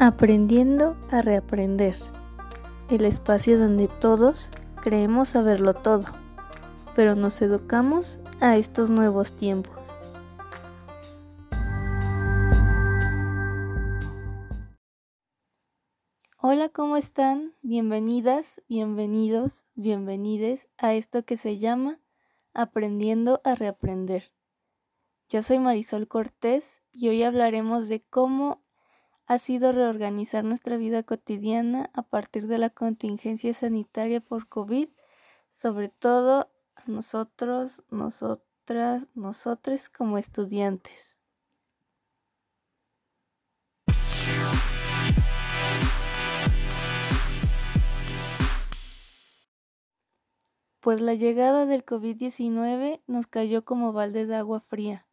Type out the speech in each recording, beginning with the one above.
Aprendiendo a reaprender. El espacio donde todos creemos saberlo todo, pero nos educamos a estos nuevos tiempos. Hola, ¿cómo están? Bienvenidas, bienvenidos, bienvenides a esto que se llama Aprendiendo a reaprender. Yo soy Marisol Cortés y hoy hablaremos de cómo ha sido reorganizar nuestra vida cotidiana a partir de la contingencia sanitaria por COVID, sobre todo nosotros, nosotras, nosotres como estudiantes. Pues la llegada del COVID-19 nos cayó como balde de agua fría.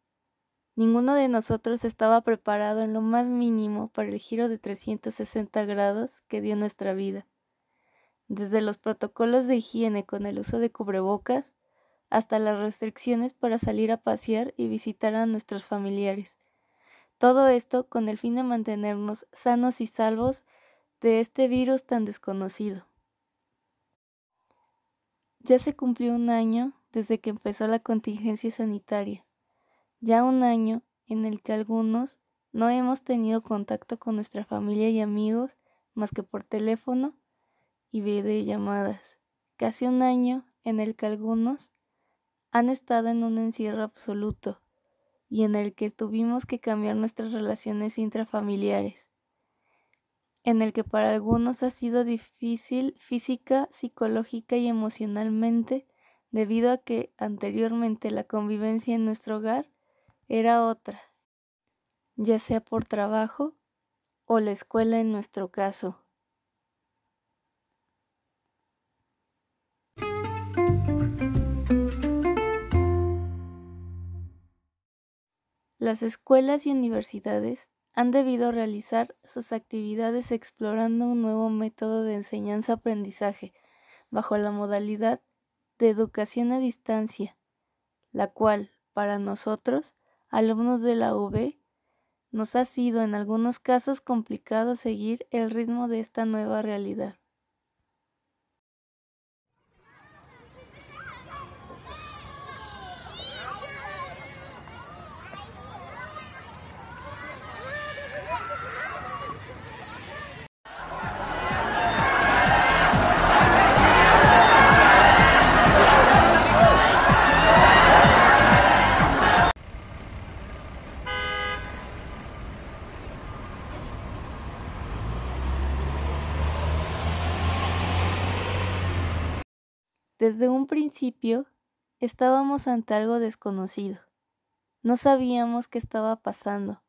Ninguno de nosotros estaba preparado en lo más mínimo para el giro de 360 grados que dio nuestra vida. Desde los protocolos de higiene con el uso de cubrebocas hasta las restricciones para salir a pasear y visitar a nuestros familiares. Todo esto con el fin de mantenernos sanos y salvos de este virus tan desconocido. Ya se cumplió un año desde que empezó la contingencia sanitaria ya un año en el que algunos no hemos tenido contacto con nuestra familia y amigos más que por teléfono y videollamadas. Casi un año en el que algunos han estado en un encierro absoluto y en el que tuvimos que cambiar nuestras relaciones intrafamiliares, en el que para algunos ha sido difícil física, psicológica y emocionalmente debido a que anteriormente la convivencia en nuestro hogar era otra, ya sea por trabajo o la escuela en nuestro caso. Las escuelas y universidades han debido realizar sus actividades explorando un nuevo método de enseñanza-aprendizaje bajo la modalidad de educación a distancia, la cual, para nosotros, alumnos de la UB, nos ha sido en algunos casos complicado seguir el ritmo de esta nueva realidad. Desde un principio estábamos ante algo desconocido. No sabíamos qué estaba pasando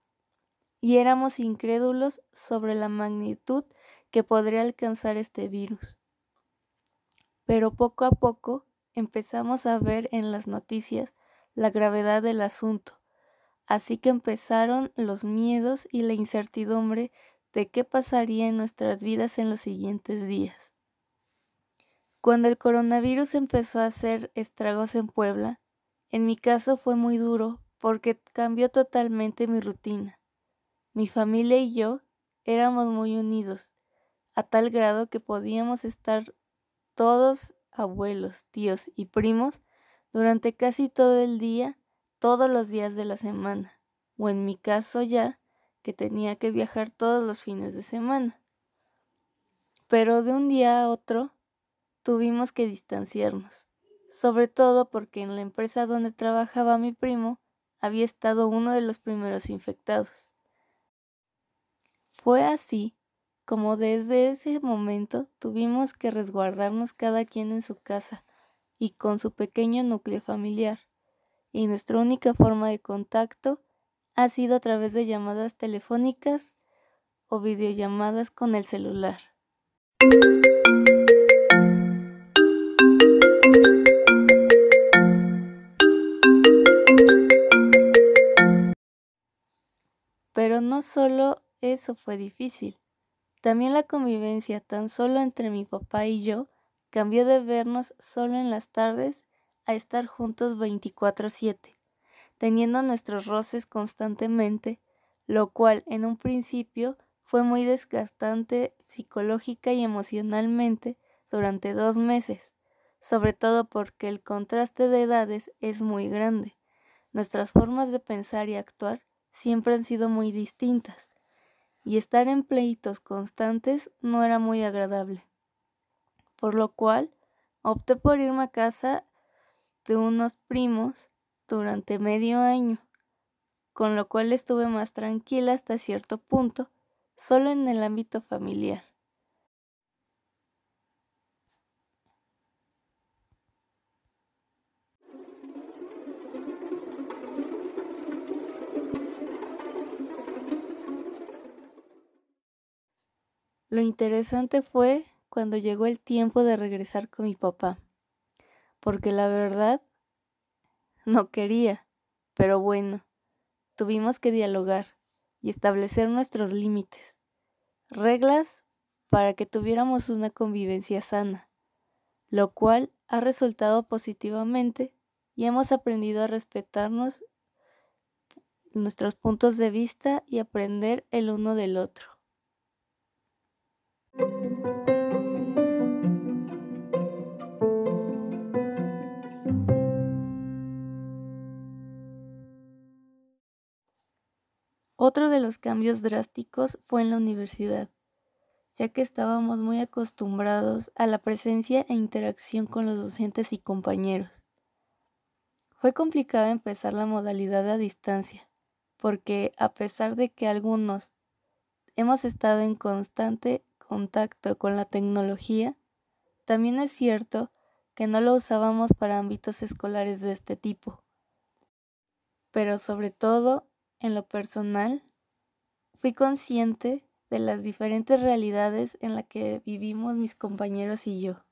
y éramos incrédulos sobre la magnitud que podría alcanzar este virus. Pero poco a poco empezamos a ver en las noticias la gravedad del asunto, así que empezaron los miedos y la incertidumbre de qué pasaría en nuestras vidas en los siguientes días. Cuando el coronavirus empezó a hacer estragos en Puebla, en mi caso fue muy duro porque cambió totalmente mi rutina. Mi familia y yo éramos muy unidos, a tal grado que podíamos estar todos abuelos, tíos y primos durante casi todo el día, todos los días de la semana, o en mi caso ya, que tenía que viajar todos los fines de semana. Pero de un día a otro tuvimos que distanciarnos, sobre todo porque en la empresa donde trabajaba mi primo había estado uno de los primeros infectados. Fue así como desde ese momento tuvimos que resguardarnos cada quien en su casa y con su pequeño núcleo familiar, y nuestra única forma de contacto ha sido a través de llamadas telefónicas o videollamadas con el celular. No solo eso fue difícil, también la convivencia tan solo entre mi papá y yo cambió de vernos solo en las tardes a estar juntos 24/7, teniendo nuestros roces constantemente, lo cual en un principio fue muy desgastante psicológica y emocionalmente durante dos meses, sobre todo porque el contraste de edades es muy grande. Nuestras formas de pensar y actuar siempre han sido muy distintas, y estar en pleitos constantes no era muy agradable. Por lo cual, opté por irme a casa de unos primos durante medio año, con lo cual estuve más tranquila hasta cierto punto, solo en el ámbito familiar. Lo interesante fue cuando llegó el tiempo de regresar con mi papá, porque la verdad no quería, pero bueno, tuvimos que dialogar y establecer nuestros límites, reglas para que tuviéramos una convivencia sana, lo cual ha resultado positivamente y hemos aprendido a respetarnos nuestros puntos de vista y aprender el uno del otro. Otro de los cambios drásticos fue en la universidad, ya que estábamos muy acostumbrados a la presencia e interacción con los docentes y compañeros. Fue complicado empezar la modalidad a distancia, porque a pesar de que algunos hemos estado en constante contacto con la tecnología, también es cierto que no lo usábamos para ámbitos escolares de este tipo. Pero sobre todo, en lo personal, fui consciente de las diferentes realidades en las que vivimos mis compañeros y yo.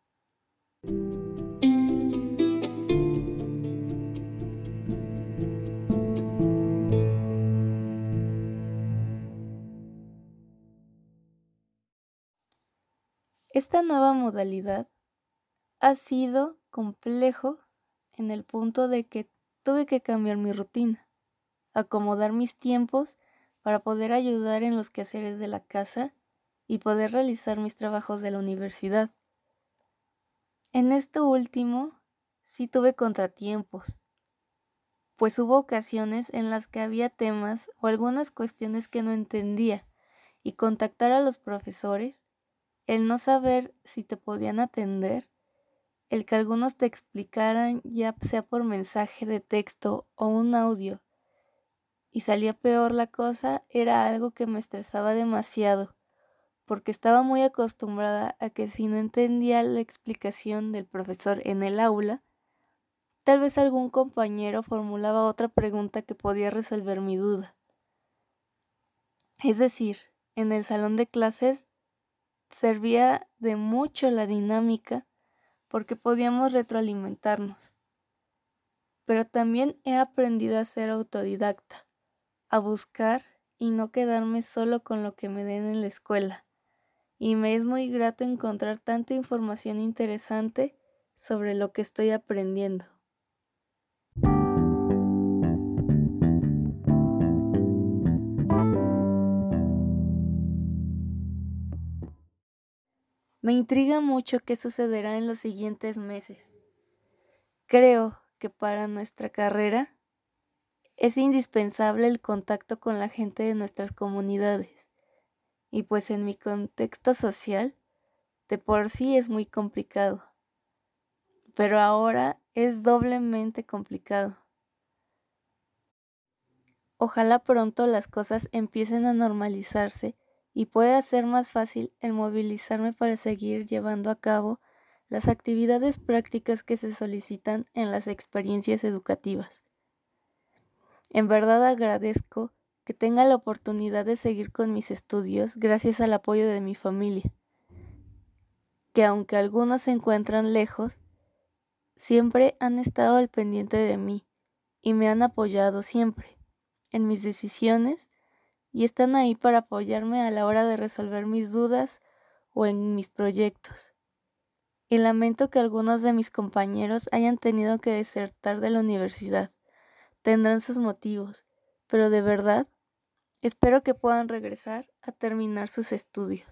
Esta nueva modalidad ha sido complejo en el punto de que tuve que cambiar mi rutina, acomodar mis tiempos para poder ayudar en los quehaceres de la casa y poder realizar mis trabajos de la universidad. En esto último sí tuve contratiempos, pues hubo ocasiones en las que había temas o algunas cuestiones que no entendía y contactar a los profesores el no saber si te podían atender, el que algunos te explicaran ya sea por mensaje de texto o un audio, y salía peor la cosa, era algo que me estresaba demasiado, porque estaba muy acostumbrada a que si no entendía la explicación del profesor en el aula, tal vez algún compañero formulaba otra pregunta que podía resolver mi duda. Es decir, en el salón de clases servía de mucho la dinámica porque podíamos retroalimentarnos. Pero también he aprendido a ser autodidacta, a buscar y no quedarme solo con lo que me den en la escuela. Y me es muy grato encontrar tanta información interesante sobre lo que estoy aprendiendo. Me intriga mucho qué sucederá en los siguientes meses. Creo que para nuestra carrera es indispensable el contacto con la gente de nuestras comunidades. Y pues en mi contexto social, de por sí es muy complicado. Pero ahora es doblemente complicado. Ojalá pronto las cosas empiecen a normalizarse y puede ser más fácil el movilizarme para seguir llevando a cabo las actividades prácticas que se solicitan en las experiencias educativas. En verdad agradezco que tenga la oportunidad de seguir con mis estudios gracias al apoyo de mi familia, que aunque algunos se encuentran lejos, siempre han estado al pendiente de mí y me han apoyado siempre en mis decisiones y están ahí para apoyarme a la hora de resolver mis dudas o en mis proyectos. Y lamento que algunos de mis compañeros hayan tenido que desertar de la universidad. Tendrán sus motivos, pero de verdad Espero que puedan regresar a terminar sus estudios.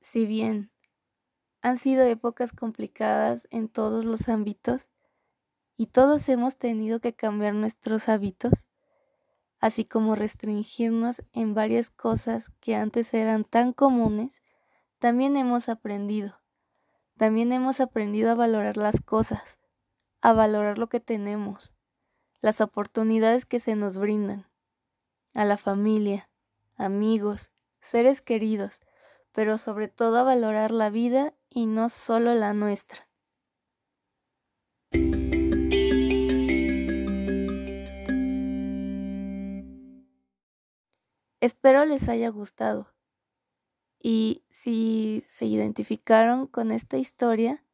Si bien han sido épocas complicadas en todos los ámbitos y todos hemos tenido que cambiar nuestros hábitos, así como restringirnos en varias cosas que antes eran tan comunes, también hemos aprendido. También hemos aprendido a valorar las cosas, a valorar lo que tenemos, las oportunidades que se nos brindan, a la familia, amigos, seres queridos, pero sobre todo a valorar la vida y no solo la nuestra. Espero les haya gustado. Y si se identificaron con esta historia,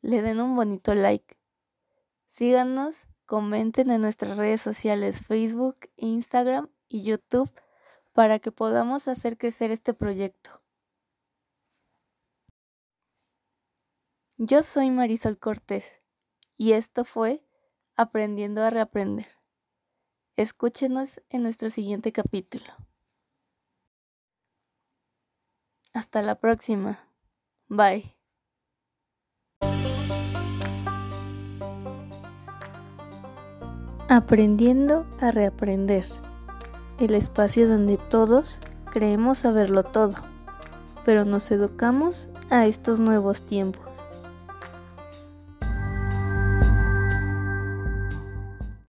le den un bonito like. Síganos, comenten en nuestras redes sociales Facebook, Instagram y YouTube para que podamos hacer crecer este proyecto. Yo soy Marisol Cortés y esto fue Aprendiendo a Reaprender. Escúchenos en nuestro siguiente capítulo. Hasta la próxima. Bye. Aprendiendo a reaprender. El espacio donde todos creemos saberlo todo, pero nos educamos a estos nuevos tiempos.